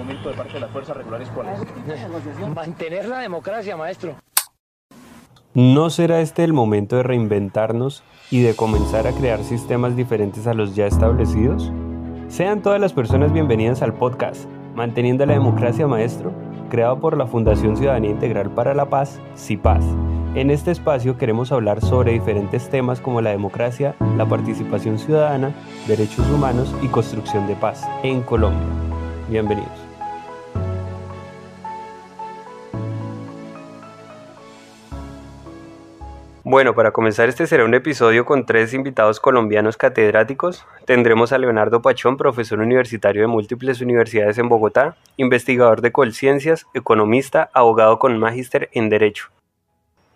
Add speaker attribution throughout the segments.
Speaker 1: momento de parte de las fuerzas regulares, ¿cuál es?
Speaker 2: Mantener la democracia, maestro.
Speaker 3: ¿No será este el momento de reinventarnos y de comenzar a crear sistemas diferentes a los ya establecidos? Sean todas las personas bienvenidas al podcast Manteniendo la Democracia Maestro, creado por la Fundación Ciudadanía Integral para la Paz, CIPAZ. En este espacio queremos hablar sobre diferentes temas como la democracia, la participación ciudadana, derechos humanos y construcción de paz en Colombia. Bienvenidos. Bueno, para comenzar este será un episodio con tres invitados colombianos catedráticos. Tendremos a Leonardo Pachón, profesor universitario de múltiples universidades en Bogotá, investigador de Colciencias, economista, abogado con magíster en Derecho.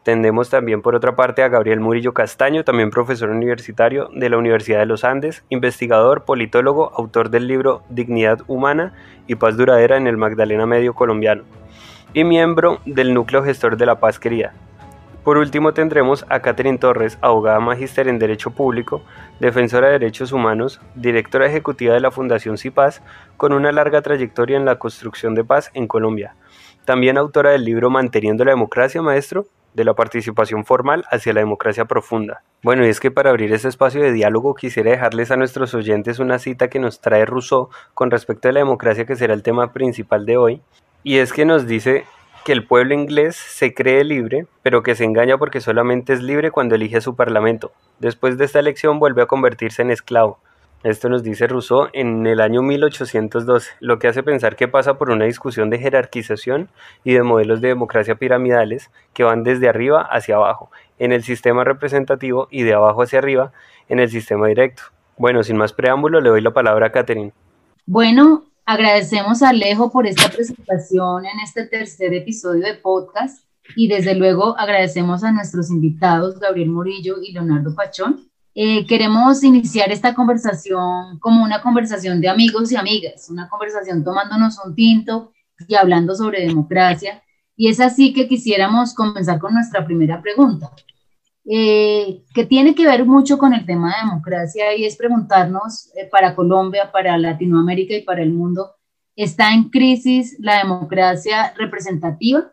Speaker 3: Tendremos también por otra parte a Gabriel Murillo Castaño, también profesor universitario de la Universidad de los Andes, investigador, politólogo, autor del libro Dignidad Humana y Paz Duradera en el Magdalena Medio Colombiano, y miembro del Núcleo Gestor de la Paz Querida, por último tendremos a Catherine Torres, abogada magíster en Derecho Público, defensora de derechos humanos, directora ejecutiva de la Fundación CIPAS, con una larga trayectoria en la construcción de paz en Colombia. También autora del libro Manteniendo la democracia, maestro, de la participación formal hacia la democracia profunda. Bueno, y es que para abrir este espacio de diálogo quisiera dejarles a nuestros oyentes una cita que nos trae Rousseau con respecto a la democracia, que será el tema principal de hoy, y es que nos dice que el pueblo inglés se cree libre, pero que se engaña porque solamente es libre cuando elige a su parlamento. Después de esta elección vuelve a convertirse en esclavo. Esto nos dice Rousseau en el año 1812, lo que hace pensar que pasa por una discusión de jerarquización y de modelos de democracia piramidales que van desde arriba hacia abajo, en el sistema representativo y de abajo hacia arriba, en el sistema directo. Bueno, sin más preámbulo, le doy la palabra a Catherine.
Speaker 4: Bueno, Agradecemos a Alejo por esta presentación en este tercer episodio de podcast y desde luego agradecemos a nuestros invitados Gabriel Murillo y Leonardo Pachón. Eh, queremos iniciar esta conversación como una conversación de amigos y amigas, una conversación tomándonos un tinto y hablando sobre democracia. Y es así que quisiéramos comenzar con nuestra primera pregunta. Eh, que tiene que ver mucho con el tema de democracia y es preguntarnos eh, para Colombia, para Latinoamérica y para el mundo, ¿está en crisis la democracia representativa?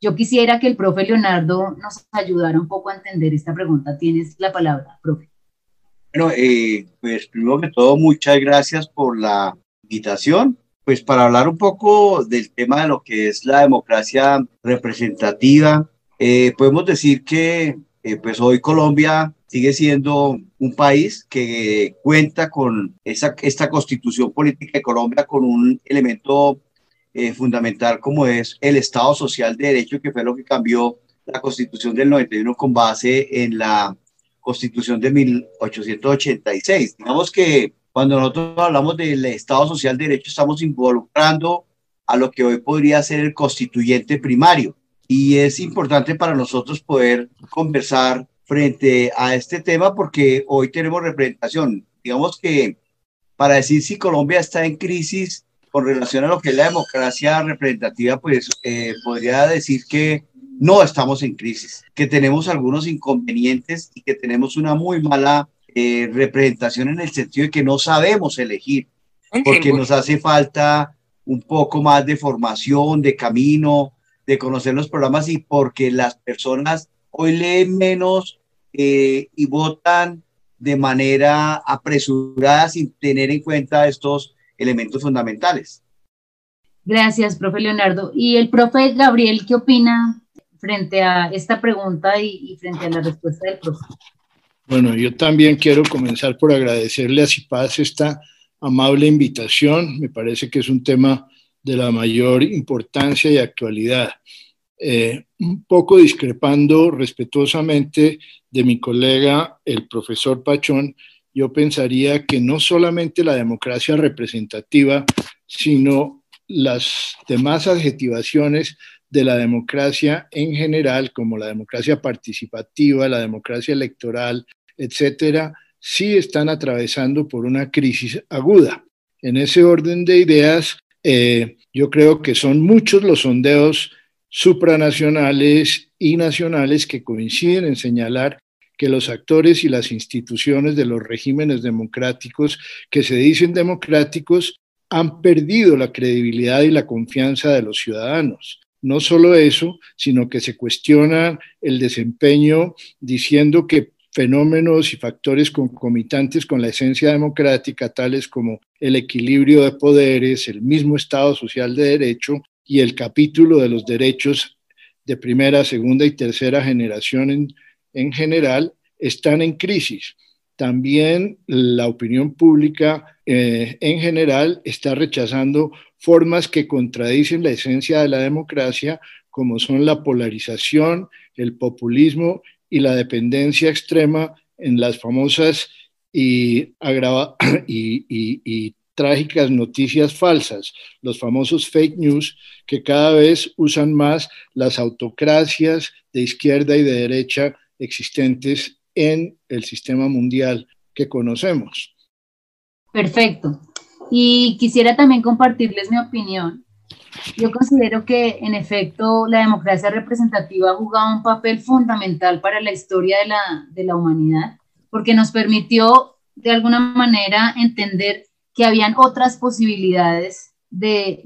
Speaker 4: Yo quisiera que el profe Leonardo nos ayudara un poco a entender esta pregunta. Tienes la palabra, profe.
Speaker 5: Bueno, eh, pues primero que todo, muchas gracias por la invitación. Pues para hablar un poco del tema de lo que es la democracia representativa, podemos decir que eh, pues hoy Colombia sigue siendo un país que cuenta con esa, esta constitución política de Colombia con un elemento eh, fundamental como es el Estado Social de Derecho, que fue lo que cambió la constitución del 91 con base en la constitución de 1886. Digamos que cuando nosotros hablamos del Estado Social de Derecho estamos involucrando a lo que hoy podría ser el constituyente primario, y es importante para nosotros poder conversar frente a este tema porque hoy tenemos representación. Digamos que para decir si Colombia está en crisis con relación a lo que es la democracia representativa, pues eh, podría decir que no estamos en crisis, que tenemos algunos inconvenientes y que tenemos una muy mala eh, representación en el sentido de que no sabemos elegir, porque nos hace falta un poco más de formación, de camino, de conocer los programas y porque las personas hoy leen menos eh, y votan de manera apresurada sin tener en cuenta estos elementos fundamentales.
Speaker 4: Gracias, profe Leonardo. ¿Y el profe Gabriel qué opina frente a esta pregunta y, frente a la respuesta del profe?
Speaker 6: Bueno, yo también quiero comenzar por agradecerle a CIPAS esta amable invitación. Me parece que es un tema de la mayor importancia y actualidad. Eh, un poco discrepando respetuosamente de mi colega, el profesor Pachón, yo pensaría que no solamente la democracia representativa, sino las demás adjetivaciones de la democracia en general, como la democracia participativa, la democracia electoral, etcétera, sí están atravesando por una crisis aguda. En ese orden de ideas, eh, yo creo que son muchos los sondeos supranacionales y nacionales que coinciden en señalar que los actores y las instituciones de los regímenes democráticos que se dicen democráticos han perdido la credibilidad y la confianza de los ciudadanos. No solo eso, sino que se cuestiona el desempeño diciendo que fenómenos y factores concomitantes con la esencia democrática, tales como el equilibrio de poderes, el mismo Estado social de derecho y el capítulo de los derechos de primera, segunda y tercera generación en, en general, están en crisis. También la opinión pública eh, en general está rechazando formas que contradicen la esencia de la democracia, como son la polarización, el populismo y la dependencia extrema en las famosas y, y, trágicas noticias falsas, los famosos fake news que cada vez usan más las autocracias de izquierda y de derecha existentes en el sistema mundial que conocemos.
Speaker 4: Perfecto. Y quisiera también compartirles mi opinión yo considero que, en efecto, la democracia representativa ha jugado un papel fundamental para la historia de la, de la humanidad, porque nos permitió, de alguna manera, entender que habían otras posibilidades de,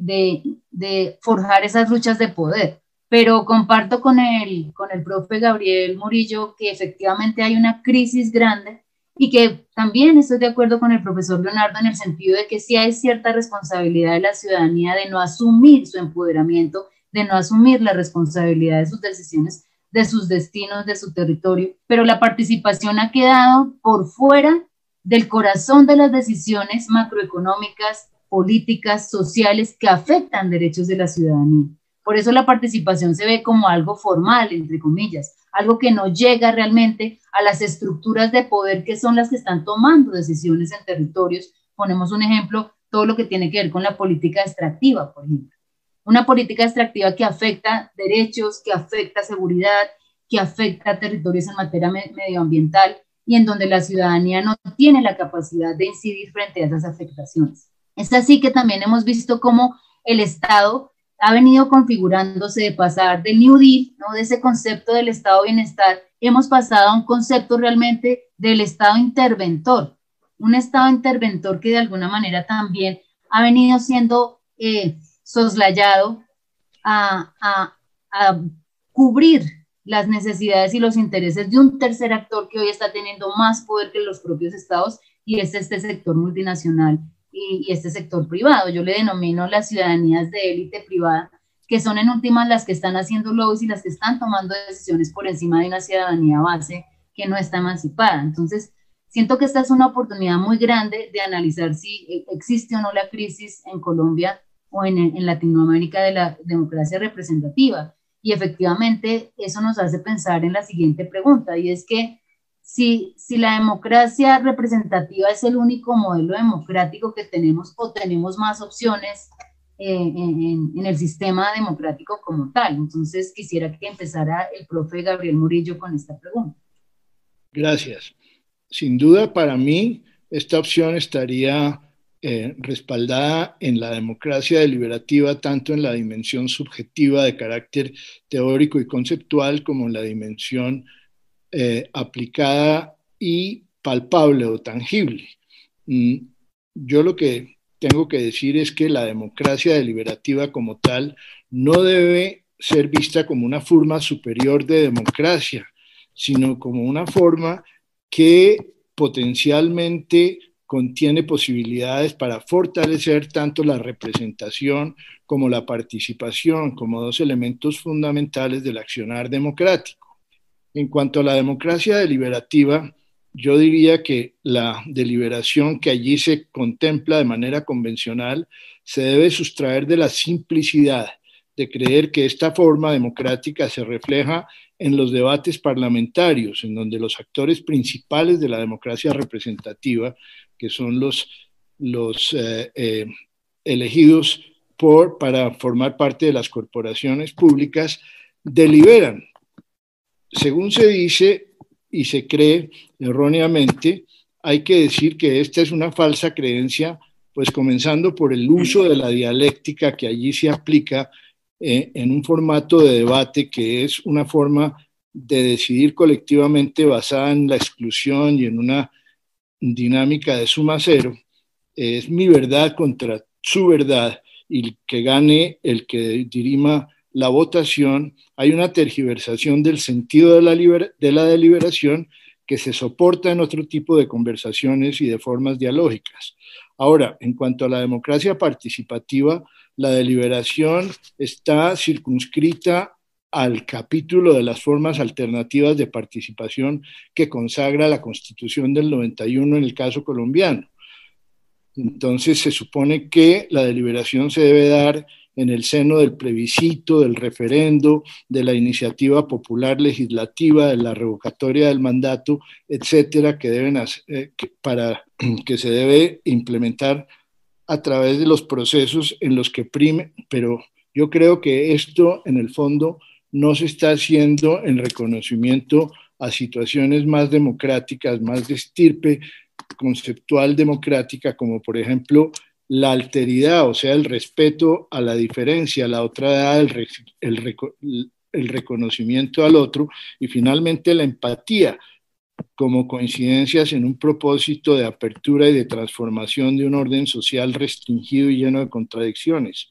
Speaker 4: de, forjar esas luchas de poder. Pero comparto con el, con el profe Gabriel Murillo que efectivamente hay una crisis grande y que también estoy de acuerdo con el profesor Leonardo en el sentido de que sí hay cierta responsabilidad de la ciudadanía de no asumir su empoderamiento, de no asumir la responsabilidad de sus decisiones, de sus destinos, de su territorio, pero la participación ha quedado por fuera del corazón de las decisiones macroeconómicas, políticas, sociales que afectan derechos de la ciudadanía. Por eso la participación se ve como algo formal, entre comillas, algo que no llega realmente a las estructuras de poder que son las que están tomando decisiones en territorios. Ponemos un ejemplo, todo lo que tiene que ver con la política extractiva, por ejemplo. Una política extractiva que afecta derechos, que afecta seguridad, que afecta territorios en materia medioambiental y en donde la ciudadanía no tiene la capacidad de incidir frente a esas afectaciones. Es así que también hemos visto cómo el Estado ha venido configurándose de pasar del New Deal, ¿no? de ese concepto del Estado bienestar, hemos pasado a un concepto realmente del Estado interventor, un Estado interventor que de alguna manera también ha venido siendo eh, soslayado a, a, a cubrir las necesidades y los intereses de un tercer actor que hoy está teniendo más poder que los propios estados y es este sector multinacional y, este sector privado. Yo le denomino las ciudadanías de élite privada, que son en últimas las que están haciendo lobbies y las que están tomando decisiones por encima de una ciudadanía base que no está emancipada. Entonces, siento que esta es una oportunidad muy grande de analizar si e, existe o no la crisis en Colombia o en, en Latinoamérica de la democracia representativa. Y efectivamente, eso nos hace pensar en la siguiente pregunta, y es que si, si la democracia representativa es el único modelo democrático que tenemos o tenemos más opciones eh, en, el sistema democrático como tal. Entonces quisiera que empezara el profe Gabriel Murillo con esta pregunta.
Speaker 6: Gracias. Sin duda para mí esta opción estaría eh, respaldada en la democracia deliberativa tanto en la dimensión subjetiva de carácter teórico y conceptual como en la dimensión eh, aplicada y palpable o tangible. Mm, yo lo que tengo que decir es que la democracia deliberativa como tal no debe ser vista como una forma superior de democracia, sino como una forma que potencialmente contiene posibilidades para fortalecer tanto la representación como la participación como dos elementos fundamentales del accionar democrático. En cuanto a la democracia deliberativa, yo diría que la deliberación que allí se contempla de manera convencional se debe sustraer de la simplicidad de creer que esta forma democrática se refleja en los debates parlamentarios, en donde los actores principales de la democracia representativa, que son los, eh, eh, elegidos para formar parte de las corporaciones públicas, deliberan según se dice y se cree erróneamente, hay que decir que esta es una falsa creencia, pues comenzando por el uso de la dialéctica que allí se aplica eh, en un formato de debate que es una forma de decidir colectivamente basada en la exclusión y en una dinámica de suma cero, es mi verdad contra su verdad y que gane el que dirima la votación, hay una tergiversación del sentido de la, de la deliberación que se soporta en otro tipo de conversaciones y de formas dialógicas. Ahora, en cuanto a la democracia participativa, la deliberación está circunscrita al capítulo de las formas alternativas de participación que consagra la Constitución del 91 en el caso colombiano. Entonces se supone que la deliberación se debe dar en el seno del plebiscito, del referendo, de la iniciativa popular legislativa, de la revocatoria del mandato, etcétera, que deben hacer, eh, para que se debe implementar a través de los procesos en los que prime, pero yo creo que esto en el fondo no se está haciendo en reconocimiento a situaciones más democráticas, más de estirpe conceptual democrática, como por ejemplo la alteridad, o sea, el respeto a la diferencia, la otra edad, el, el, reconocimiento al otro y finalmente la empatía como coincidencias en un propósito de apertura y de transformación de un orden social restringido y lleno de contradicciones.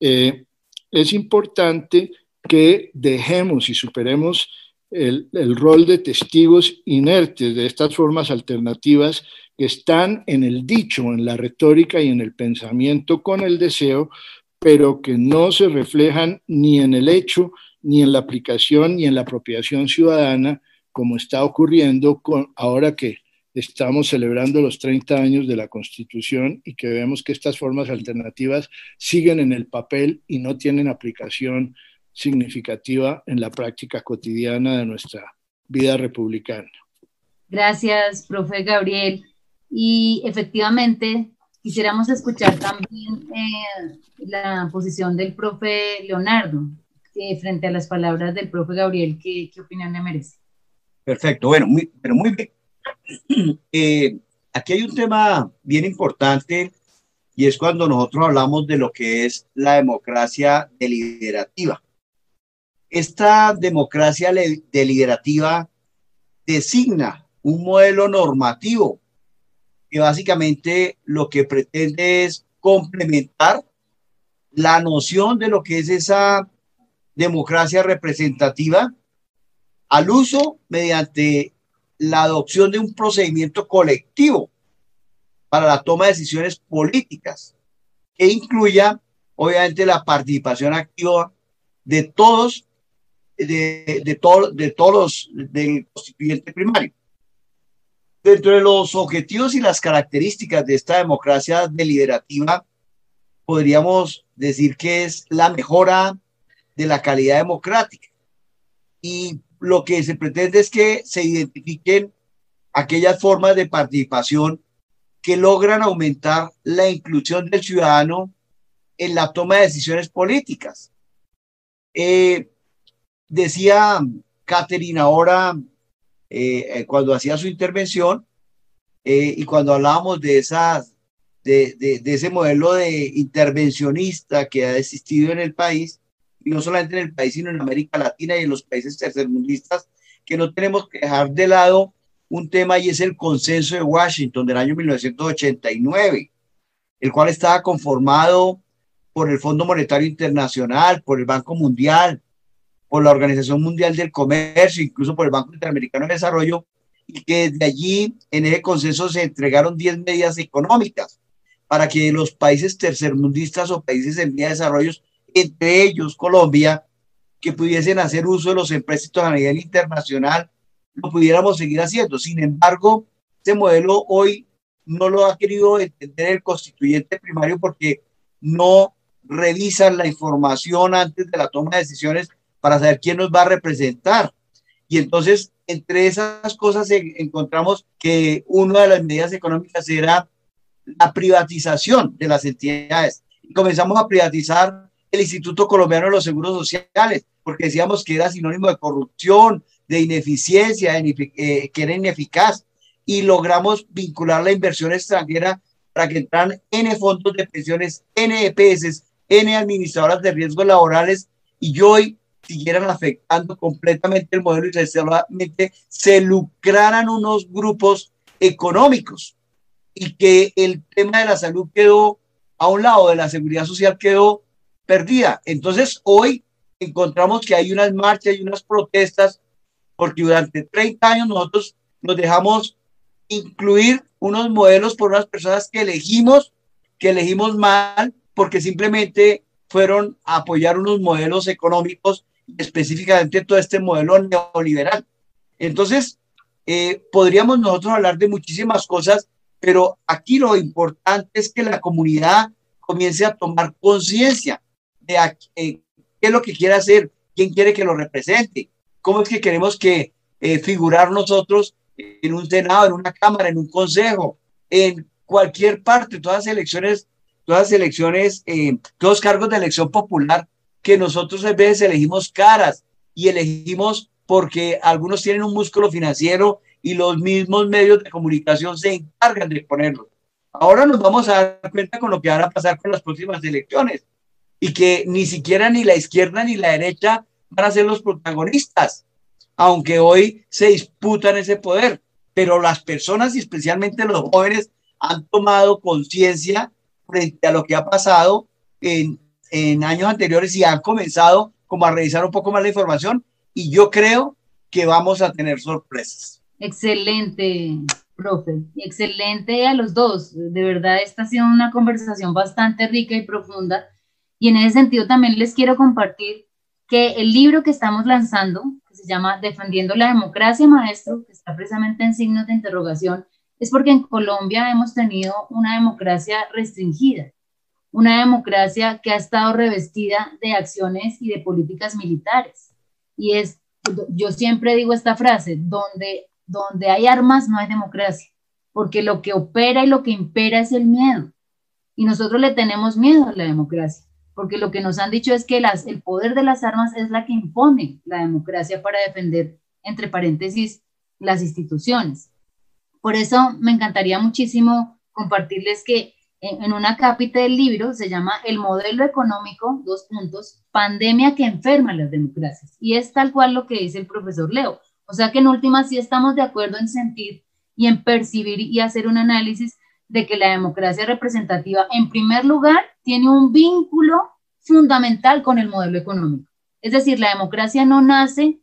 Speaker 6: Eh, es importante que dejemos y superemos el, rol de testigos inertes de estas formas alternativas que están en el dicho, en la retórica y en el pensamiento con el deseo, pero que no se reflejan ni en el hecho, ni en la aplicación, ni en la apropiación ciudadana, como está ocurriendo con, ahora que estamos celebrando los 30 años de la Constitución y que vemos que estas formas alternativas siguen en el papel y no tienen aplicación significativa en la práctica cotidiana de nuestra vida republicana.
Speaker 4: Gracias, profe Gabriel. Y efectivamente, quisiéramos escuchar también eh, la posición del profe Leonardo eh, frente a las palabras del profe Gabriel. ¿Qué, qué opinión le merece?
Speaker 5: Perfecto, bueno, muy, pero muy bien. Eh, aquí hay un tema bien importante y es cuando nosotros hablamos de lo que es la democracia deliberativa. Esta democracia deliberativa designa un modelo normativo que básicamente lo que pretende es complementar la noción de lo que es esa democracia representativa al uso mediante la adopción de un procedimiento colectivo para la toma de decisiones políticas que incluya obviamente la participación activa de todos de, de, todo, de todos los del constituyente primario. Dentro de los objetivos y las características de esta democracia deliberativa, podríamos decir que es la mejora de la calidad democrática. Y lo que se pretende es que se identifiquen aquellas formas de participación que logran aumentar la inclusión del ciudadano en la toma de decisiones políticas. Eh, Decía Catherine ahora, eh, eh, cuando hacía su intervención, eh, y cuando hablábamos de, esas, de, de, ese modelo de intervencionista que ha existido en el país, y no solamente en el país, sino en América Latina y en los países tercermundistas, que no tenemos que dejar de lado un tema y es el consenso de Washington del año 1989, el cual estaba conformado por el Fondo Monetario Internacional, por el Banco Mundial, por la Organización Mundial del Comercio, incluso por el Banco Interamericano de Desarrollo, y que desde allí en ese consenso se entregaron 10 medidas económicas para que los países tercermundistas o países en vía de desarrollo, entre ellos Colombia, que pudiesen hacer uso de los empréstitos a nivel internacional, lo pudiéramos seguir haciendo. Sin embargo, ese modelo hoy no lo ha querido entender el constituyente primario porque no revisan la información antes de la toma de decisiones para saber quién nos va a representar. Y entonces, entre esas cosas encontramos que una de las medidas económicas era la privatización de las entidades. Y comenzamos a privatizar el Instituto Colombiano de los Seguros Sociales, porque decíamos que era sinónimo de corrupción, de ineficiencia, eh, que era ineficaz. Y logramos vincular la inversión extranjera para que entraran N fondos de pensiones, N EPS, N administradoras de riesgos laborales. Y hoy siguieran afectando completamente el modelo y solamente se lucraran unos grupos económicos y que el tema de la salud quedó a un lado, de la seguridad social quedó perdida. Entonces hoy encontramos que hay unas marchas y unas protestas porque durante 30 años nosotros nos dejamos incluir unos modelos por unas personas que elegimos, que elegimos mal, porque simplemente fueron a apoyar unos modelos económicos, específicamente todo este modelo neoliberal. Entonces, eh, podríamos nosotros hablar de muchísimas cosas, pero aquí lo importante es que la comunidad comience a tomar conciencia de eh, qué es lo que quiere hacer, quién quiere que lo represente, cómo es que queremos que eh, figurar nosotros en un senado, en una cámara, en un consejo, en cualquier parte, todas las elecciones, todas las elecciones, eh, todos cargos de elección popular, que nosotros a veces elegimos caras y elegimos porque algunos tienen un músculo financiero y los mismos medios de comunicación se encargan de ponerlo. Ahora nos vamos a dar cuenta con lo que van a pasar con las próximas elecciones y que ni siquiera ni la izquierda ni la derecha van a ser los protagonistas, aunque hoy se disputan ese poder, pero las personas y especialmente los jóvenes han tomado conciencia frente a lo que ha pasado en, en años anteriores y han comenzado como a revisar un poco más la información y yo creo que vamos a tener sorpresas.
Speaker 4: Excelente, profe. Excelente a los dos. De verdad, esta ha sido una conversación bastante rica y profunda. Y en ese sentido también les quiero compartir que el libro que estamos lanzando, que se llama Defendiendo la Democracia, maestro, que está precisamente en signos de interrogación, es porque en Colombia hemos tenido una democracia restringida, una democracia que ha estado revestida de acciones y de políticas militares. Y es, yo siempre digo esta frase, donde donde hay armas no hay democracia, porque lo que opera y lo que impera es el miedo. Y nosotros le tenemos miedo a la democracia, porque lo que nos han dicho es que las, el poder de las armas es la que impone la democracia para defender, entre paréntesis, las instituciones. Por eso me encantaría muchísimo compartirles que en, una cápita del libro se llama El modelo económico, dos puntos, pandemia que enferma las democracias. Y es tal cual lo que dice el profesor Leo o sea que en última sí estamos de acuerdo en sentir y en percibir y hacer un análisis de que la democracia representativa, en primer lugar, tiene un vínculo fundamental con el modelo económico. Es decir, la democracia no nace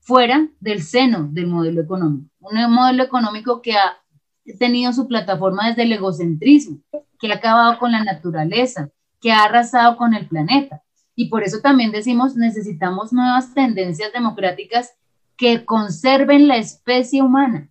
Speaker 4: fuera del seno del modelo económico. Un modelo económico que ha tenido su plataforma desde el egocentrismo, que ha acabado con la naturaleza, que ha arrasado con el planeta. Y por eso también decimos, necesitamos nuevas tendencias democráticas que conserven la especie humana,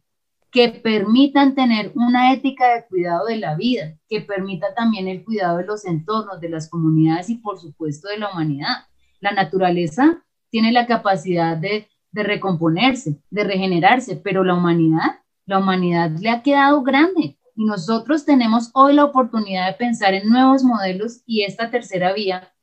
Speaker 4: que permitan tener una ética de cuidado de la vida, que permita también el cuidado de los entornos, de las comunidades y por supuesto de la humanidad. La naturaleza tiene la capacidad de, de recomponerse, de regenerarse, pero la humanidad, la humanidad le ha quedado grande. Y nosotros tenemos hoy la oportunidad de pensar en nuevos modelos y esta tercera vía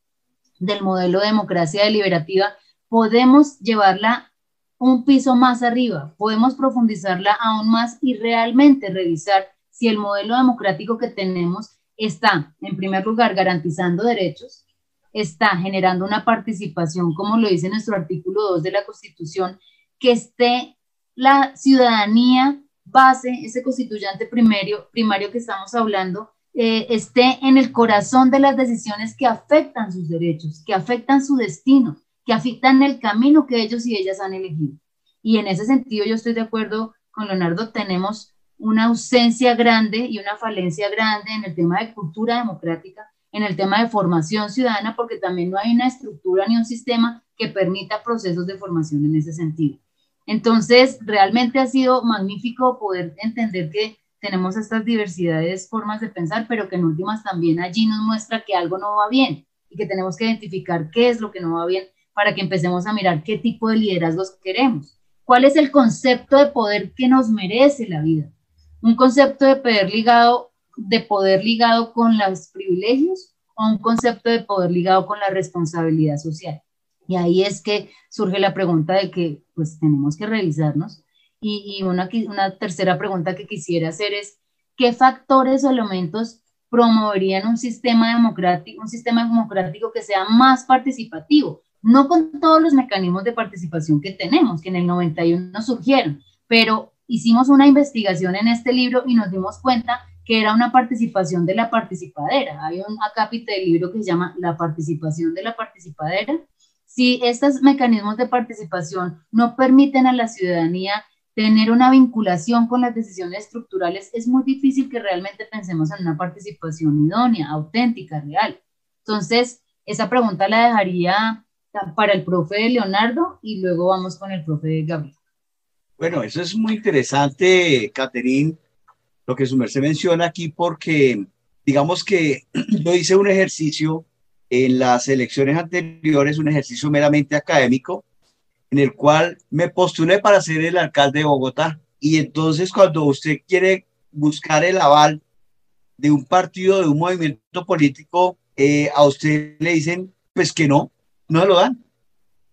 Speaker 4: del modelo de democracia deliberativa podemos llevarla un piso más arriba, podemos profundizarla aún más y realmente revisar si el modelo democrático que tenemos está, en primer lugar, garantizando derechos, está generando una participación, como lo dice nuestro artículo 2 de la Constitución, que esté la ciudadanía base, ese constituyente primario, primario que estamos hablando, eh, esté en el corazón de las decisiones que afectan sus derechos, que afectan su destino, que afectan el camino que ellos y ellas han elegido. Y en ese sentido yo estoy de acuerdo con Leonardo, tenemos una ausencia grande y una falencia grande en el tema de cultura democrática, en el tema de formación ciudadana, porque también no hay una estructura ni un sistema que permita procesos de formación en ese sentido. Entonces, realmente ha sido magnífico poder entender que tenemos estas diversidades, formas de pensar, pero que en últimas también allí nos muestra que algo no va bien y que tenemos que identificar qué es lo que no va bien para que empecemos a mirar qué tipo de liderazgos queremos. ¿Cuál es el concepto de poder que nos merece la vida? Un concepto de poder ligado, de poder ligado con los privilegios o un concepto de poder ligado con la responsabilidad social. Y ahí es que surge la pregunta de que pues tenemos que revisarnos. Y, una, una tercera pregunta que quisiera hacer es, ¿qué factores o elementos promoverían un sistema democrático, un sistema democrático que sea más participativo? no con todos los mecanismos de participación que tenemos, que en el 91 surgieron, pero hicimos una investigación en este libro y nos dimos cuenta que era una participación de la participadera. Hay un acápite del libro que se llama La participación de la participadera. Si estos mecanismos de participación no permiten a la ciudadanía tener una vinculación con las decisiones estructurales, es muy difícil que realmente pensemos en una participación idónea, auténtica, real. Entonces, esa pregunta la dejaría para el profe Leonardo y luego vamos con el profe Gabriel.
Speaker 5: Bueno, eso es muy interesante, Caterín, lo que su merced menciona aquí, porque digamos que yo hice un ejercicio en las elecciones anteriores, un ejercicio meramente académico, en el cual me postulé para ser el alcalde de Bogotá. Y entonces cuando usted quiere buscar el aval de un partido, de un movimiento político, eh, a usted le dicen, pues que no, no lo dan,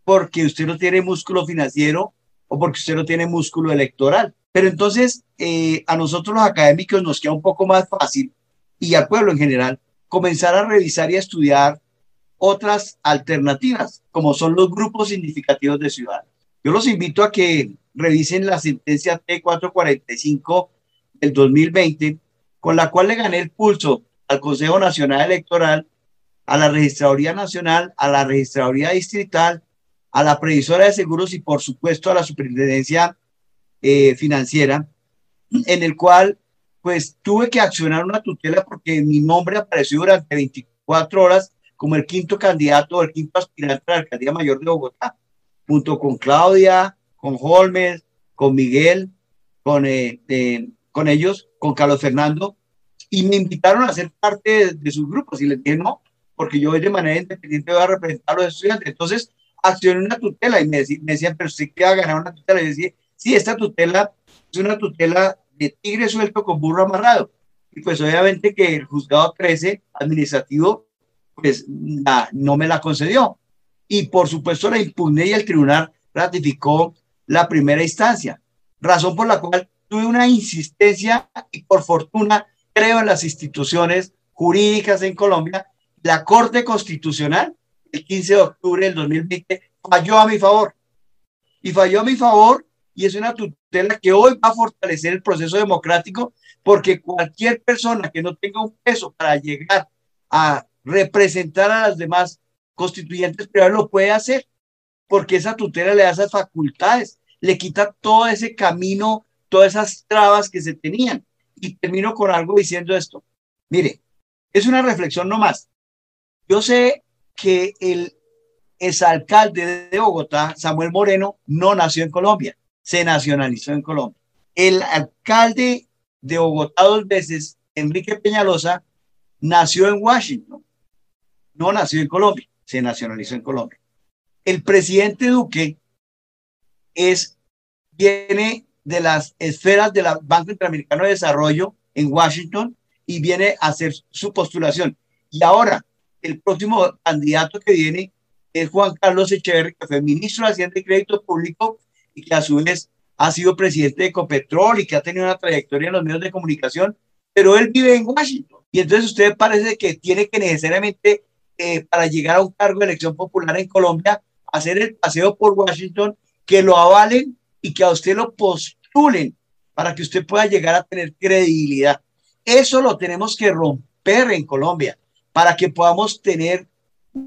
Speaker 5: porque usted no tiene músculo financiero o porque usted no tiene músculo electoral. Pero entonces eh, a nosotros los académicos nos queda un poco más fácil y al pueblo en general comenzar a revisar y a estudiar otras alternativas, como son los grupos significativos de ciudadanos. Yo los invito a que revisen la sentencia T445 del 2020, con la cual le gané el pulso al Consejo Nacional Electoral, a la Registraduría Nacional, a la Registraduría Distrital, a la Previsora de Seguros y por supuesto a la Superintendencia eh, Financiera, en el cual pues tuve que accionar una tutela porque mi nombre apareció durante 24 horas como el quinto candidato, el quinto aspirante a la alcaldía mayor de Bogotá, junto con Claudia, con Holmes, con Miguel, con, eh, con ellos, con Carlos Fernando, y me invitaron a ser parte de, sus grupos y les dije no, porque yo de manera independiente voy a representar a los estudiantes. Entonces, accioné una tutela y me, decían, pero usted qué va a ganar una tutela. Y decía, sí, esta tutela es una tutela de tigre suelto con burro amarrado. Y pues obviamente que el juzgado 13 administrativo pues no me la concedió. Y por supuesto la impugné y el tribunal ratificó la primera instancia, razón por la cual tuve una insistencia y por fortuna creo en las instituciones jurídicas en Colombia. La Corte Constitucional, el 15 de octubre del 2020, falló a mi favor. Y falló a mi favor y es una tutela que hoy va a fortalecer el proceso democrático porque cualquier persona que no tenga un peso para llegar a representar a las demás constituyentes privados lo puede hacer, porque esa tutela le da esas facultades, le quita todo ese camino, todas esas trabas que se tenían. Y termino con algo diciendo esto. Mire, es una reflexión nomás. Yo sé que el exalcalde de Bogotá, Samuel Moreno, no nació en Colombia, se nacionalizó en Colombia. El alcalde de Bogotá dos veces, Enrique Peñalosa, nació en Washington no nació en Colombia, se nacionalizó en Colombia. El presidente Duque es, viene de las esferas del Banco Interamericano de Desarrollo en Washington y viene a hacer su postulación. Y ahora, el próximo candidato que viene es Juan Carlos Echeverri, que fue ministro de Hacienda y Crédito Público y que a su vez ha sido presidente de Ecopetrol y que ha tenido una trayectoria en los medios de comunicación, pero él vive en Washington. Y entonces usted parece que tiene que necesariamente eh, para llegar a un cargo de elección popular en Colombia, hacer el paseo por Washington, que lo avalen y que a usted lo postulen para que usted pueda llegar a tener credibilidad. Eso lo tenemos que romper en Colombia para que podamos tener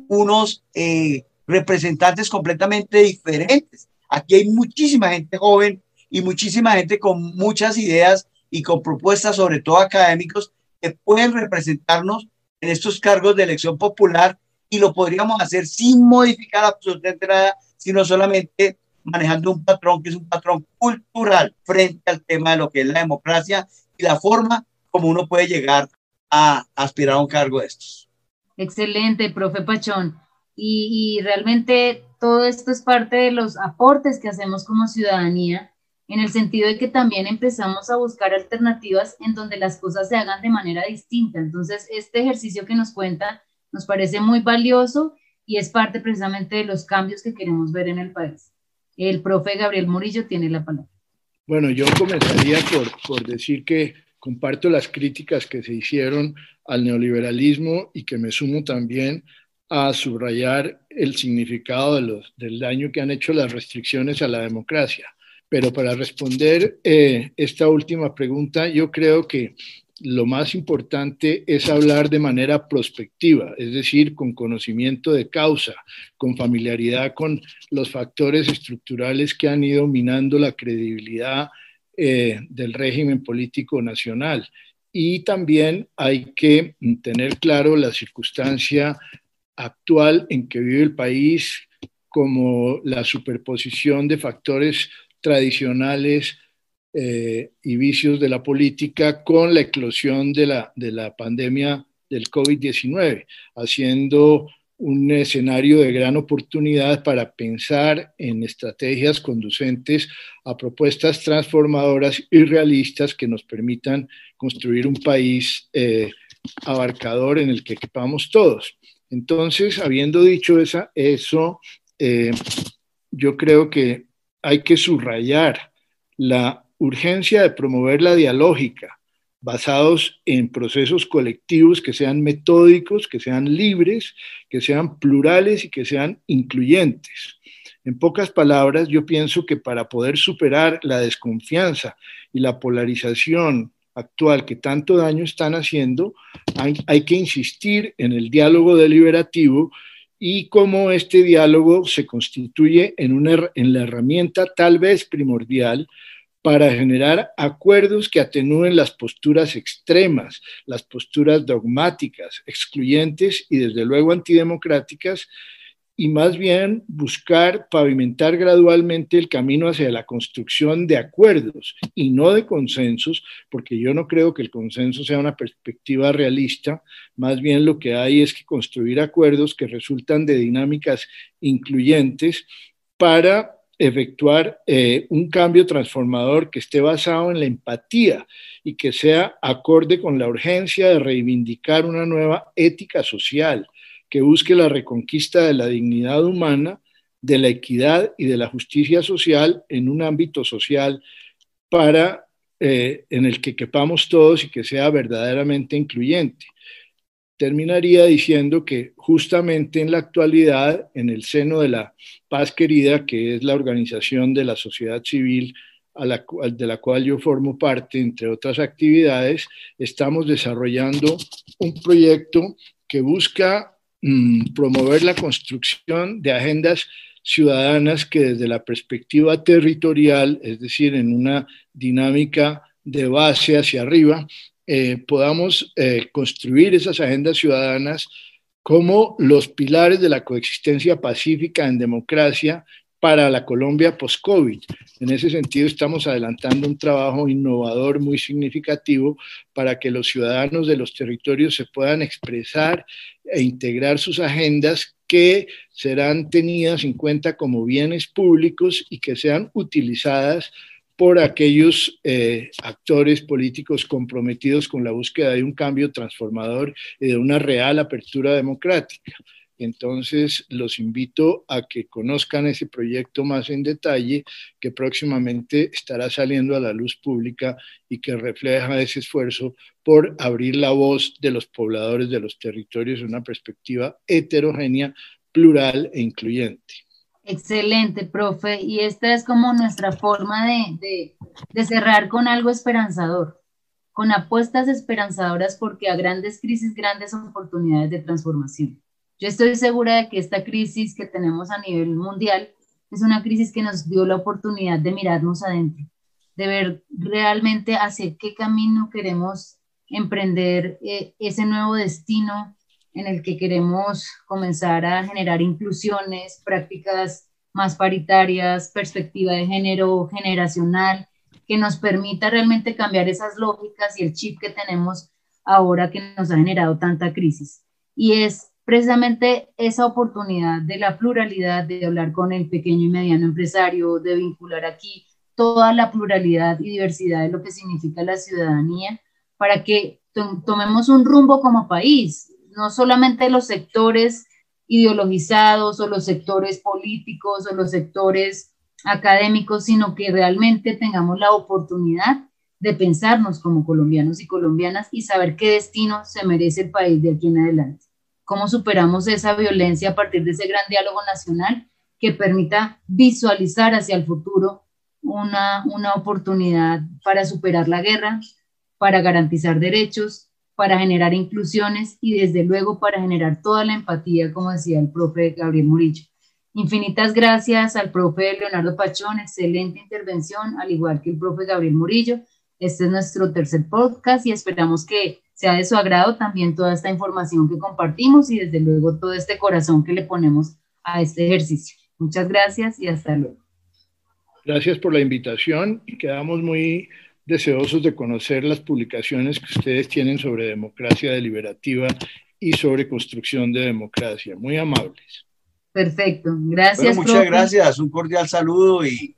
Speaker 5: unos eh, representantes completamente diferentes. Aquí hay muchísima gente joven y muchísima gente con muchas ideas y con propuestas, sobre todo académicos, que pueden representarnos en estos cargos de elección popular y lo podríamos hacer sin modificar absolutamente nada, sino solamente manejando un patrón que es un patrón cultural frente al tema de lo que es la democracia y la forma como uno puede llegar a aspirar a un cargo de estos.
Speaker 4: Excelente, profe Pachón. Y, y realmente todo esto es parte de los aportes que hacemos como ciudadanía en el sentido de que también empezamos a buscar alternativas en donde las cosas se hagan de manera distinta. Entonces, este ejercicio que nos cuenta nos parece muy valioso y es parte precisamente de los cambios que queremos ver en el país. El profe Gabriel Murillo tiene la palabra.
Speaker 6: Bueno, yo comenzaría por, por decir que comparto las críticas que se hicieron al neoliberalismo y que me sumo también a subrayar el significado de los, del daño que han hecho las restricciones a la democracia. Pero para responder eh, esta última pregunta, yo creo que lo más importante es hablar de manera prospectiva, es decir, con conocimiento de causa, con familiaridad con los factores estructurales que han ido minando la credibilidad eh, del régimen político nacional. Y también hay que tener claro la circunstancia actual en que vive el país como la superposición de factores tradicionales eh, y vicios de la política con la eclosión de la, de la pandemia del COVID-19, haciendo un escenario de gran oportunidad para pensar en estrategias conducentes a propuestas transformadoras y realistas que nos permitan construir un país eh, abarcador en el que quepamos todos. Entonces, habiendo dicho esa, eso, eh, yo creo que hay que subrayar la urgencia de promover la dialógica, basados en procesos colectivos que sean metódicos, que sean libres, que sean plurales y que sean incluyentes. En pocas palabras, yo pienso que para poder superar la desconfianza y la polarización actual que tanto daño están haciendo, hay, que insistir en el diálogo deliberativo y cómo este diálogo se constituye en, una, en la herramienta tal vez primordial para generar acuerdos que atenúen las posturas extremas, las posturas dogmáticas, excluyentes y desde luego antidemocráticas, y más bien buscar pavimentar gradualmente el camino hacia la construcción de acuerdos y no de consensos, porque yo no creo que el consenso sea una perspectiva realista, más bien lo que hay es que construir acuerdos que resultan de dinámicas incluyentes para efectuar eh, un cambio transformador que esté basado en la empatía y que sea acorde con la urgencia de reivindicar una nueva ética social que busque la reconquista de la dignidad humana, de la equidad y de la justicia social en un ámbito social para eh, en el que quepamos todos y que sea verdaderamente incluyente. Terminaría diciendo que justamente en la actualidad, en el seno de la Paz Querida, que es la organización de la sociedad civil de la cual yo formo parte, entre otras actividades, estamos desarrollando un proyecto que busca mm, promover la construcción de agendas ciudadanas que desde la perspectiva territorial, es decir, en una dinámica de base hacia arriba, eh, podamos eh, construir esas agendas ciudadanas como los pilares de la coexistencia pacífica en democracia para la Colombia post-COVID. En ese sentido, estamos adelantando un trabajo innovador muy significativo para que los ciudadanos de los territorios se puedan expresar e integrar sus agendas que serán tenidas en cuenta como bienes públicos y que sean utilizadas por aquellos eh, actores políticos comprometidos con la búsqueda de un cambio transformador y de una real apertura democrática. Entonces, los invito a que conozcan ese proyecto más en detalle, que próximamente estará saliendo a la luz pública y que refleja ese esfuerzo por abrir la voz de los pobladores de los territorios en una perspectiva heterogénea, plural e incluyente.
Speaker 4: Excelente, profe. Y esta es como nuestra forma de, cerrar con algo esperanzador, con apuestas esperanzadoras porque a grandes crisis, grandes oportunidades de transformación. Yo estoy segura de que esta crisis que tenemos a nivel mundial es una crisis que nos dio la oportunidad de mirarnos adentro, de ver realmente hacia qué camino queremos emprender eh, ese nuevo destino en el que queremos comenzar a generar inclusiones, prácticas más paritarias, perspectiva de género generacional, que nos permita realmente cambiar esas lógicas y el chip que tenemos ahora que nos ha generado tanta crisis. Y es precisamente esa oportunidad de la pluralidad, de hablar con el pequeño y mediano empresario, de vincular aquí toda la pluralidad y diversidad de lo que significa la ciudadanía, para que tomemos un rumbo como país, no solamente los sectores ideologizados o los sectores políticos o los sectores académicos, sino que realmente tengamos la oportunidad de pensarnos como colombianos y colombianas y saber qué destino se merece el país de aquí en adelante. Cómo superamos esa violencia a partir de ese gran diálogo nacional que permita visualizar hacia el futuro una, una oportunidad para superar la guerra, para garantizar derechos, para generar inclusiones y desde luego para generar toda la empatía, como decía el profe Gabriel Murillo. Infinitas gracias al profe Leonardo Pachón, excelente intervención, al igual que el profe Gabriel Murillo. Este es nuestro tercer podcast y esperamos que sea de su agrado también toda esta información que compartimos y desde luego todo este corazón que le ponemos a este ejercicio. Muchas gracias y hasta luego.
Speaker 6: Gracias por la invitación y quedamos muy deseosos de conocer las publicaciones que ustedes tienen sobre democracia deliberativa y sobre construcción de democracia. Muy amables.
Speaker 4: Perfecto, gracias.
Speaker 5: muchas gracias, un cordial saludo y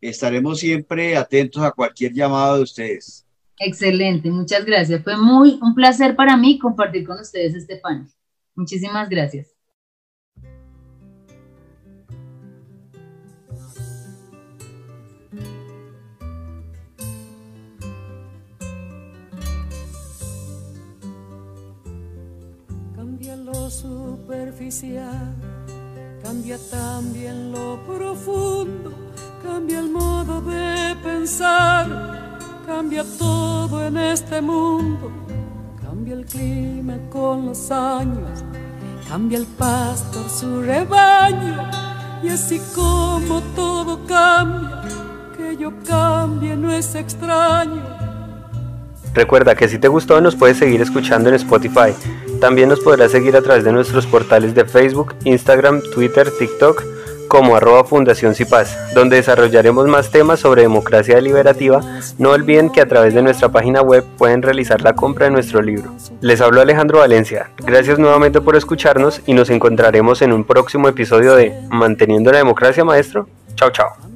Speaker 5: estaremos siempre atentos a cualquier llamado de ustedes.
Speaker 4: Excelente, muchas gracias. Fue muy un placer para mí compartir con ustedes este panel. Muchísimas gracias.
Speaker 7: Cambia lo superficial, cambia también lo profundo, cambia el modo de pensar, cambia todo en este mundo, cambia el clima con los años, cambia el pastor su rebaño, y así como todo cambia, que yo cambie no es extraño.
Speaker 3: Recuerda que si te gustó nos puedes seguir escuchando en Spotify. También nos podrás seguir a través de nuestros portales de Facebook, Instagram, Twitter, TikTok como arroba Fundación Cipaz, donde desarrollaremos más temas sobre democracia deliberativa. No olviden que a través de nuestra página web pueden realizar la compra de nuestro libro. Les hablo Alejandro Valencia. Gracias nuevamente por escucharnos y nos encontraremos en un próximo episodio de Manteniendo la Democracia, maestro. Chao, chao.